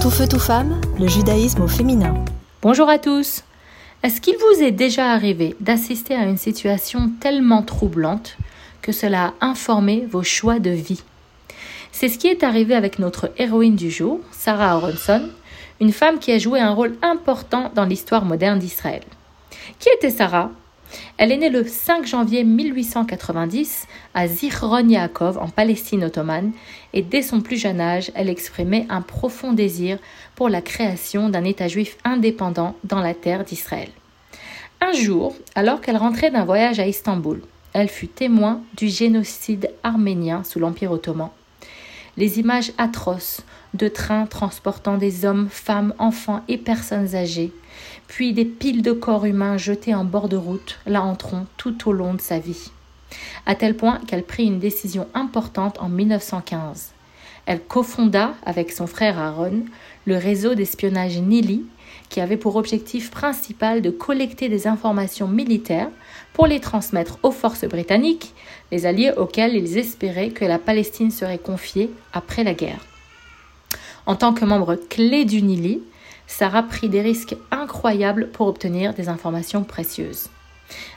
Tout feu, tout femme, le judaïsme au féminin. Bonjour à tous. Est-ce qu'il vous est déjà arrivé d'assister à une situation tellement troublante que cela a informé vos choix de vie? C'est ce qui est arrivé avec notre héroïne du jour, Sarah Aronson, une femme qui a joué un rôle important dans l'histoire moderne d'Israël. Qui était Sarah? Elle est née le 5 janvier 1890 à Zichron en Palestine ottomane et dès son plus jeune âge, elle exprimait un profond désir pour la création d'un État juif indépendant dans la terre d'Israël. Un jour, alors qu'elle rentrait d'un voyage à Istanbul, elle fut témoin du génocide arménien sous l'Empire ottoman. Les images atroces de trains transportant des hommes, femmes, enfants et personnes âgées, puis des piles de corps humains jetés en bord de route la hanteront tout au long de sa vie. À tel point qu'elle prit une décision importante en 1915. Elle cofonda, avec son frère Aaron, le réseau d'espionnage Nili, qui avait pour objectif principal de collecter des informations militaires pour les transmettre aux forces britanniques, les alliés auxquels ils espéraient que la Palestine serait confiée après la guerre. En tant que membre clé du Nili, Sarah prit des risques incroyables pour obtenir des informations précieuses.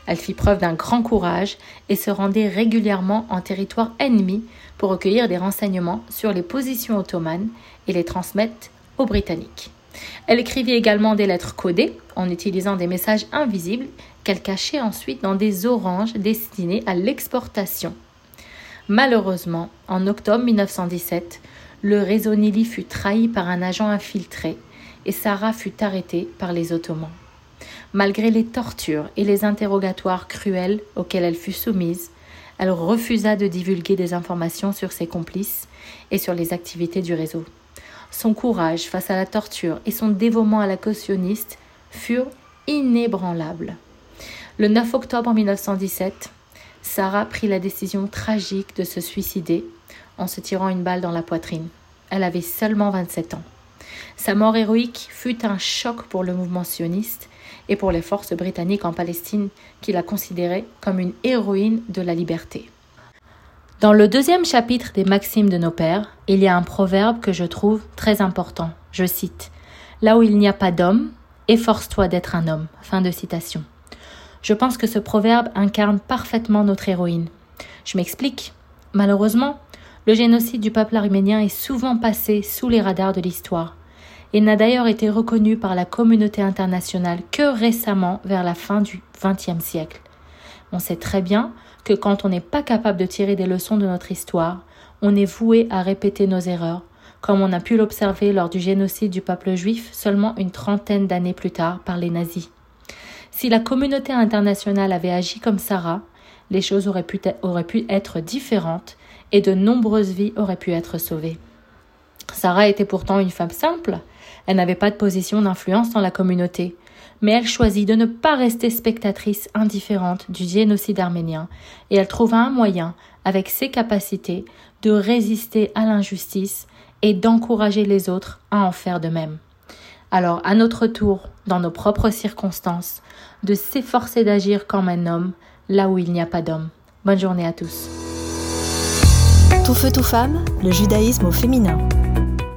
Elle fit preuve d'un grand courage et se rendait régulièrement en territoire ennemi pour recueillir des renseignements sur les positions ottomanes et les transmettre aux Britanniques. Elle écrivit également des lettres codées en utilisant des messages invisibles qu'elle cachait ensuite dans des oranges destinées à l'exportation. Malheureusement, en octobre 1917, le réseau Nili fut trahi par un agent infiltré et Sarah fut arrêtée par les Ottomans. Malgré les tortures et les interrogatoires cruels auxquels elle fut soumise, elle refusa de divulguer des informations sur ses complices et sur les activités du réseau. Son courage face à la torture et son dévouement à la cautionniste furent inébranlables. Le 9 octobre 1917, Sarah prit la décision tragique de se suicider en se tirant une balle dans la poitrine. Elle avait seulement 27 ans. Sa mort héroïque fut un choc pour le mouvement sioniste et pour les forces britanniques en Palestine qui la considéraient comme une héroïne de la liberté. Dans le deuxième chapitre des Maximes de nos pères, il y a un proverbe que je trouve très important. Je cite Là où il n'y a pas d'homme, efforce-toi d'être un homme. Fin de citation. Je pense que ce proverbe incarne parfaitement notre héroïne. Je m'explique. Malheureusement, le génocide du peuple arménien est souvent passé sous les radars de l'histoire. Il n'a d'ailleurs été reconnu par la communauté internationale que récemment, vers la fin du XXe siècle. On sait très bien que quand on n'est pas capable de tirer des leçons de notre histoire, on est voué à répéter nos erreurs, comme on a pu l'observer lors du génocide du peuple juif seulement une trentaine d'années plus tard par les nazis. Si la communauté internationale avait agi comme Sarah, les choses auraient pu, auraient pu être différentes et de nombreuses vies auraient pu être sauvées. Sarah était pourtant une femme simple, elle n'avait pas de position d'influence dans la communauté, mais elle choisit de ne pas rester spectatrice indifférente du génocide arménien, et elle trouva un moyen, avec ses capacités, de résister à l'injustice et d'encourager les autres à en faire de même. Alors, à notre tour, dans nos propres circonstances, de s'efforcer d'agir comme un homme là où il n'y a pas d'homme. Bonne journée à tous. Tout feu, tout femme, le judaïsme au féminin.